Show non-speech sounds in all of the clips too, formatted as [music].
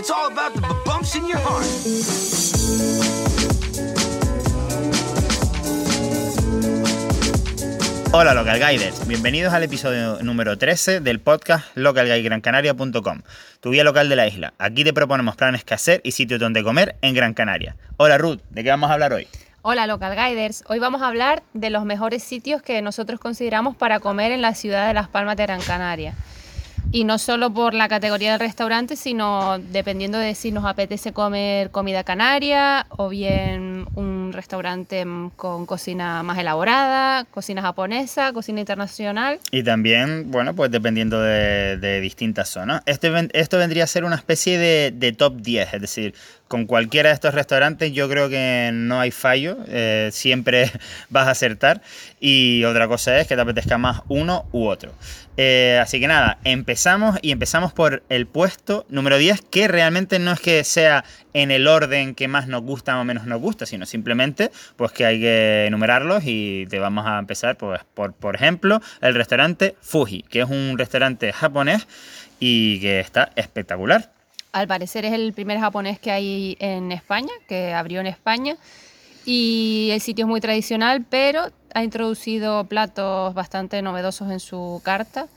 It's all about the bumps in your heart. Hola Local Guiders, bienvenidos al episodio número 13 del podcast localguidegrancanaria.com, tu guía local de la isla. Aquí te proponemos planes que hacer y sitios donde comer en Gran Canaria. Hola Ruth, ¿de qué vamos a hablar hoy? Hola Local Guiders, hoy vamos a hablar de los mejores sitios que nosotros consideramos para comer en la ciudad de Las Palmas de Gran Canaria. Y no solo por la categoría del restaurante, sino dependiendo de si nos apetece comer comida canaria o bien un restaurante con cocina más elaborada, cocina japonesa, cocina internacional. Y también, bueno, pues dependiendo de, de distintas zonas. Este, esto vendría a ser una especie de, de top 10, es decir, con cualquiera de estos restaurantes yo creo que no hay fallo, eh, siempre [laughs] vas a acertar. Y otra cosa es que te apetezca más uno u otro. Eh, así que nada, empezamos y empezamos por el puesto número 10, que realmente no es que sea en el orden que más nos gusta o menos nos gusta, sino simplemente pues que hay que enumerarlos y te vamos a empezar pues, por, por ejemplo, el restaurante Fuji, que es un restaurante japonés y que está espectacular. Al parecer es el primer japonés que hay en España, que abrió en España. Y el sitio es muy tradicional, pero ha introducido platos bastante novedosos en su carta.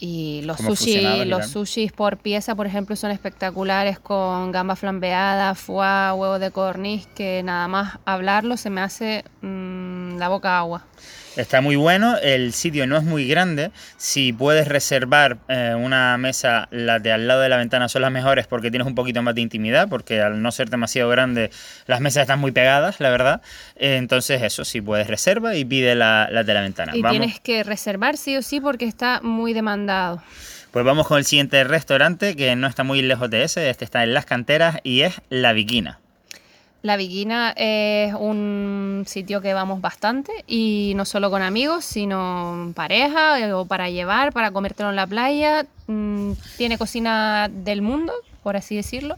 Y los, sushi, los sushis por pieza, por ejemplo, son espectaculares con gamba flambeada, foie, huevo de corniz, que nada más hablarlo se me hace mm, la boca agua. Está muy bueno, el sitio no es muy grande. Si puedes reservar eh, una mesa, las de al lado de la ventana son las mejores porque tienes un poquito más de intimidad, porque al no ser demasiado grande, las mesas están muy pegadas, la verdad. Eh, entonces, eso, si puedes reserva y pide la- las de la ventana. Y Vamos, tienes que reservar sí o sí porque está muy demandado. Pues vamos con el siguiente restaurante que no está muy lejos de ese. Este está en las canteras y es La Viquina. La Viquina es un sitio que vamos bastante y no solo con amigos, sino pareja eh, o para llevar, para comértelo en la playa. Mm, Tiene cocina del mundo, por así decirlo.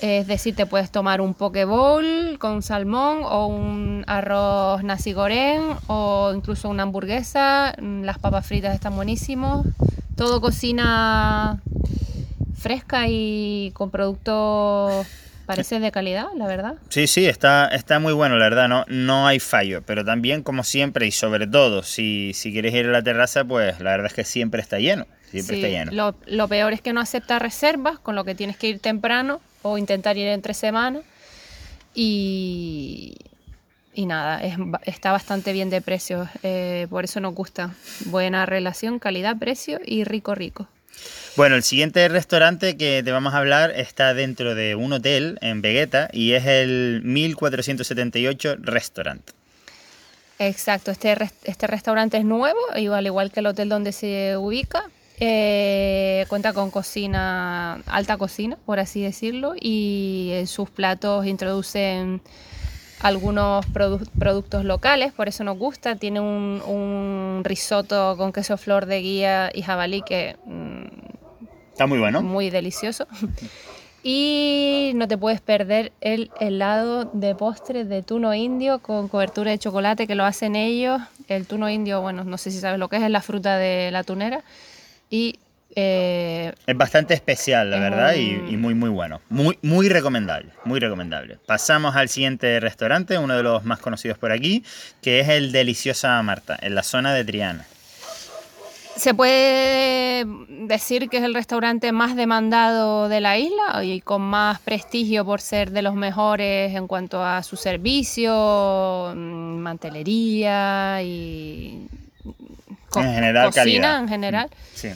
Es decir, te puedes tomar un poke bowl con salmón o un arroz nasi goreng o incluso una hamburguesa. Mm, Las papas fritas están buenísimos. Todo cocina fresca y con productos parece de calidad, la verdad. Sí, sí, está, está muy bueno, la verdad, no, no hay fallo. Pero también, como siempre, y sobre todo, si, si quieres ir a la terraza, pues la verdad es que siempre está lleno. Siempre Sí, está lleno. Lo, lo peor es que no acepta reservas, con lo que tienes que ir temprano o intentar ir entre semanas. Y, y nada, es está bastante bien de precios, eh, por eso nos gusta. Buena relación, calidad, precio y rico, rico. Bueno, el siguiente restaurante que te vamos a hablar está dentro de un hotel en Vegeta y es el 1478 Restaurant. Exacto, este, este restaurante es nuevo, al igual que el hotel donde se ubica. eh, cuenta con cocina, alta cocina, por así decirlo, y en sus platos introducen algunos produ- productos locales, por eso nos gusta. Tiene un, un risotto con queso flor de guía y jabalí que mm, Está muy bueno. muy delicioso. [laughs] Y no te puedes perder el helado de postre de tuno indio con cobertura de chocolate que lo hacen ellos. El tuno indio, bueno, no sé si sabes lo que es, es la fruta de la tunera. Y eh, Es bastante especial, la Es verdad, y, y muy, muy bueno. Muy, muy recomendable, muy recomendable. Pasamos al siguiente restaurante, uno de los más conocidos por aquí, que es el Deliciosa Marta, en la zona de Triana. Se puede decir que es el restaurante más demandado de la isla y con más prestigio por ser de los mejores en cuanto a su servicio, mm, mantelería y co- En general, cocina calidad. en general. Sí.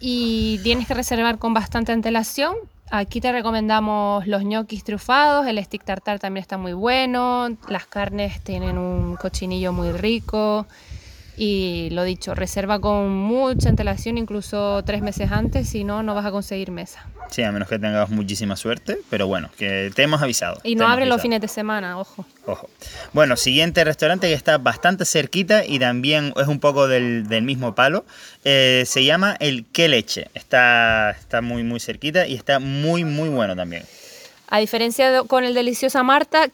y tienes que reservar con bastante antelación. Aquí te recomendamos los ñoquis trufados, el stick tartar también está muy bueno, las carnes tienen un cochinillo muy rico y lo dicho, reserva con mucha antelación, incluso tres meses antes, si no, no vas a conseguir mesa. Sí, a menos que tengas muchísima suerte, pero bueno, que te hemos avisado. Y no hemos abre los fines de semana, ojo. Ojo. Bueno, siguiente restaurante que está bastante cerquita y también es un poco del, del mismo palo. eh, se llama el Que Leche. Está, está muy, muy cerquita y está muy, muy bueno también. A diferencia de- con el Deliciosa Marta,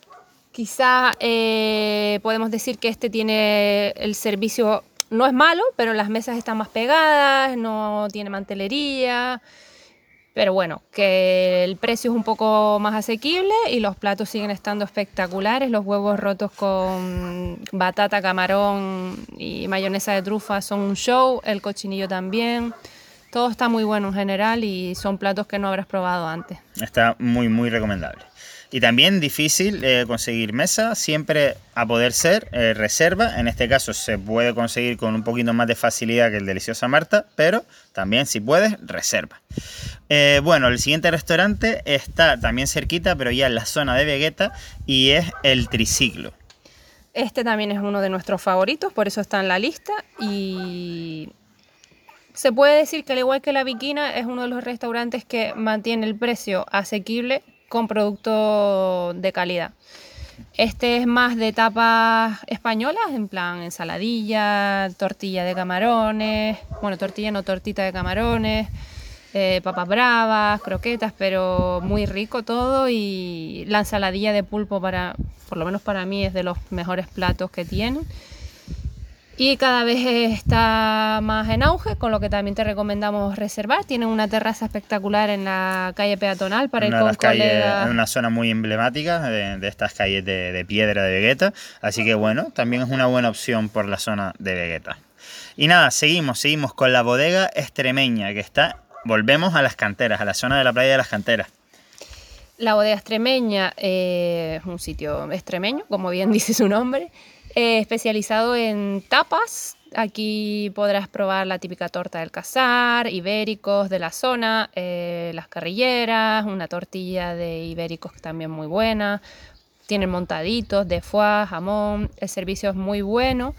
quizá eh, podemos decir que este tiene el servicio, no es malo, pero las mesas están más pegadas, no tiene mantelería Pero bueno, que el precio es un poco más asequible y los platos siguen estando espectaculares. Los huevos rotos con batata, camarón y mayonesa de trufa son un show. El cochinillo también. Todo está muy bueno en general y son platos que no habrás probado antes. Está muy, muy recomendable. Y también difícil eh, conseguir mesa, siempre a poder ser eh, reserva. En este caso se puede conseguir con un poquito más de facilidad que el Deliciosa Marta, pero también si puedes, reserva. Eh, bueno, el siguiente restaurante está también cerquita, pero ya en la zona de Vegeta, y es el Triciclo. Este también es uno de nuestros favoritos, por eso está en la lista. Y se puede decir que al igual que la Viquina, es uno de los restaurantes que mantiene el precio asequible con productos de calidad. Este es más de tapas españolas, en plan ensaladilla, tortilla de camarones, bueno, tortilla no, tortita de camarones, eh, papas bravas, croquetas, pero muy rico todo y la ensaladilla de pulpo para, por lo menos para mí, es de los mejores platos que tienen y cada vez está más en auge, con lo que también te recomendamos reservar. Tienen una terraza espectacular en la calle peatonal para ir con colegas. Una zona muy emblemática de, estas calles de, piedra de Vegeta, así que bueno, también es una buena opción por la zona de Vegeta. Y nada, seguimos, seguimos con la bodega extremeña que está, volvemos a las canteras, a la zona de la playa de las canteras. La bodega extremeña eh, es un sitio extremeño, como bien [laughs] dice su nombre. Eh, especializado en tapas. Aquí podrás probar la típica torta del cazar, ibéricos de la zona, eh, las carrilleras, una tortilla de ibéricos también muy buena. Tienen montaditos de foie, jamón, el servicio es muy bueno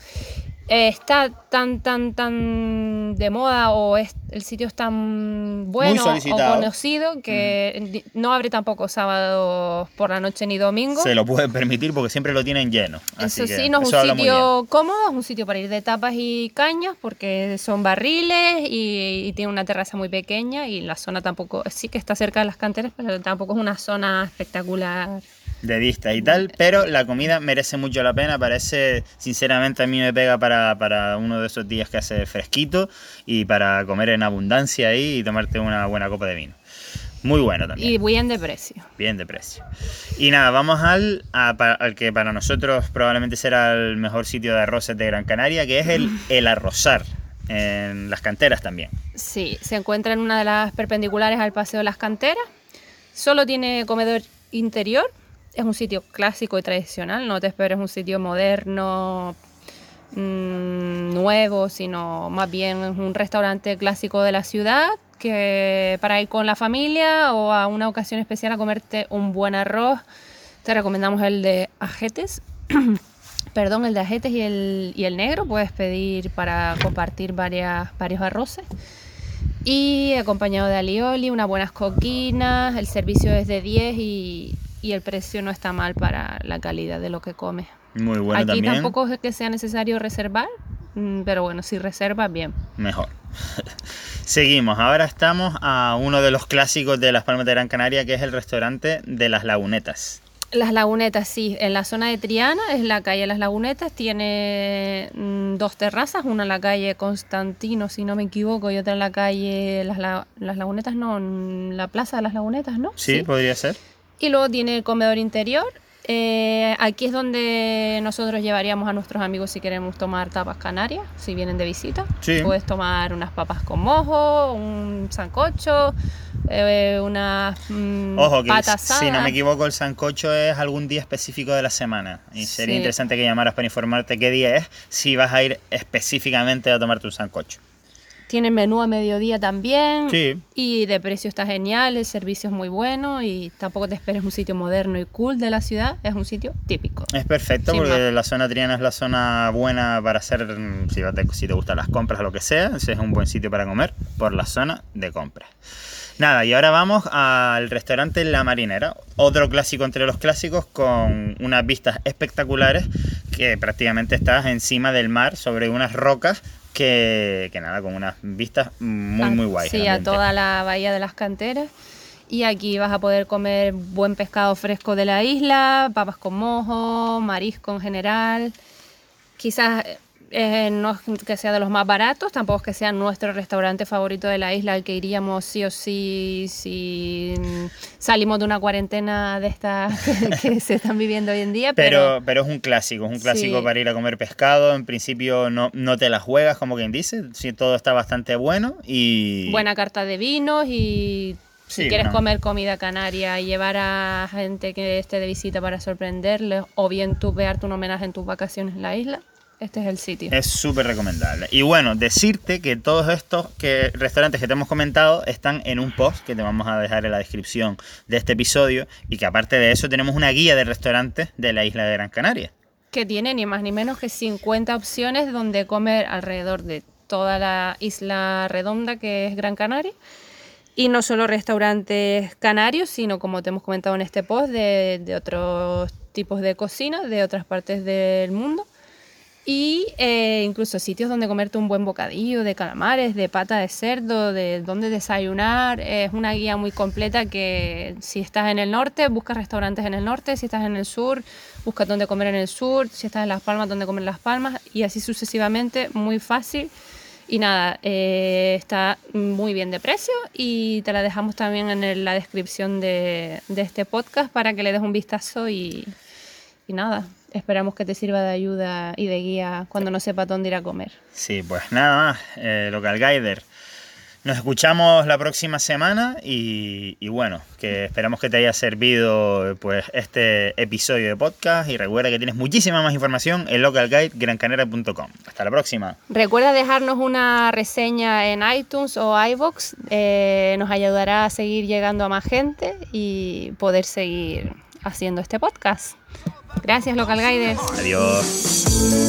eh, está tan, tan, tan de moda o es, el sitio es tan bueno o conocido que no abre tampoco sábado por la noche ni domingo. Se lo pueden permitir porque siempre lo tienen lleno. eso sí, no es un sitio cómodo, es un sitio para ir de tapas y cañas porque son barriles y, y, tiene una terraza muy pequeña y la zona tampoco, sí que está cerca de las canteras, pero tampoco es una zona espectacular de vista y tal, pero la comida merece mucho la pena, parece, sinceramente a mí me pega para, para, uno de esos días que hace fresquito y para comer en abundancia ahí y tomarte una buena copa de vino. Muy bueno también. Y bien de precio. Bien de precio. Y nada, vamos al, al que para nosotros probablemente será el mejor sitio de arroces de Gran Canaria, que es el, el Arrozar, en las canteras también. Sí, se encuentra en una de las perpendiculares al Paseo de las Canteras. Solo tiene comedor interior, es un sitio clásico y tradicional, no te esperes un sitio moderno, mm, nuevo, sino más bien un restaurante clásico de la ciudad que para ir con la familia o a una ocasión especial a comerte un buen arroz, te recomendamos el de ajetes. [clears throat] Perdón, el de ajetes y el, y el negro. Puedes pedir para compartir varias, varios arroces y acompañado de alioli, unas buenas coquinas, el servicio es de 10 y, y el precio no está mal para la calidad de lo que come. Muy bueno Aquí también. tampoco es que sea necesario reservar, mm, pero bueno, si reservas, bien. Mejor. [laughs] Seguimos, ahora estamos a uno de los clásicos de Las Palmas de Gran Canaria, que es el restaurante de Las Lagunetas. Las Lagunetas, sí, en la zona de Triana es la calle Las Lagunetas, tiene mm, dos terrazas, una en la calle Constantino, si no me equivoco, y otra en la calle Las, las Lagunetas, no, en la Plaza de las Lagunetas, ¿no? sí, podría ser. Y luego tiene el comedor interior. Eh, aquí es donde nosotros llevaríamos a nuestros amigos si queremos tomar tapas canarias, si vienen de visita. Puedes tomar unas papas con mojo, un sancocho, eh, unas mm, Ojo, que si no me equivoco, el sancocho es algún día específico de la semana. Y sería interesante que llamaras para informarte qué día es, si vas a ir específicamente a tomarte un sancocho. Tiene menú a mediodía también. Sí. Y de precio está genial, el servicio es muy bueno y tampoco te esperes un sitio moderno y cool de la ciudad, es un sitio típico. Es perfecto porque la zona Triana es la zona buena para hacer, si te, si te gustan las compras o lo que sea, es un buen sitio para comer por la zona de compras. Nada, y ahora vamos al restaurante La Marinera, otro clásico entre los clásicos con unas vistas espectaculares que prácticamente estás encima del mar sobre unas rocas que, nada, con unas vistas muy, muy guay. Sí, a toda la bahía de las canteras. Y aquí vas a poder comer buen pescado fresco de la isla, papas con mojo, marisco en general. Quizás Eh, no es que sea de los más baratos, tampoco es que sea nuestro restaurante favorito de la isla al que iríamos sí o sí si salimos de una cuarentena de estas [laughs] que, que se están viviendo hoy en día. Pero, pero es un clásico, es un clásico Sí. para ir a comer pescado. En principio no, no te la juegas, como quien dice. Sí, todo está bastante bueno y... buena carta de vinos y si Sí, quieres comer comida canaria y llevar a gente que esté de visita para sorprenderles o bien tú vearte un homenaje en tus vacaciones en la isla, este es el sitio. Es súper recomendable. Y bueno, decirte que todos estos que, restaurantes que te hemos comentado están en un post que te vamos a dejar en la descripción de este episodio y que aparte de eso tenemos una guía de restaurantes de la isla de Gran Canaria. que tiene ni más ni menos que 50 opciones donde comer alrededor de toda la isla redonda que es Gran Canaria. Y no solo restaurantes canarios, sino como te hemos comentado en este post, de, de otros tipos de cocina de otras partes del mundo. Y eh, incluso sitios donde comerte un buen bocadillo de calamares, de pata de cerdo, de dónde desayunar. Es una guía muy completa que si estás en el norte, busca restaurantes en el norte. Si estás en el sur, busca dónde comer en el sur. Si estás en Las Palmas, dónde comer en Las Palmas. Y así sucesivamente, muy fácil. Y nada, eh, está muy bien de precio y te la dejamos también en la descripción de, de este podcast para que le des un vistazo y, y nada, esperamos que te sirva de ayuda y de guía cuando no sepas dónde ir a comer. Sí, pues nada más, eh, Local Guider. Nos escuchamos la próxima semana y, y bueno, que esperamos que te haya servido pues este episodio de podcast y recuerda que tienes muchísima más información en localguidegrancanaria.com. Hasta la próxima. Recuerda dejarnos una reseña en iTunes o iVoox, eh, nos ayudará a seguir llegando a más gente y poder seguir haciendo este podcast. Gracias, Local Guides. Adiós.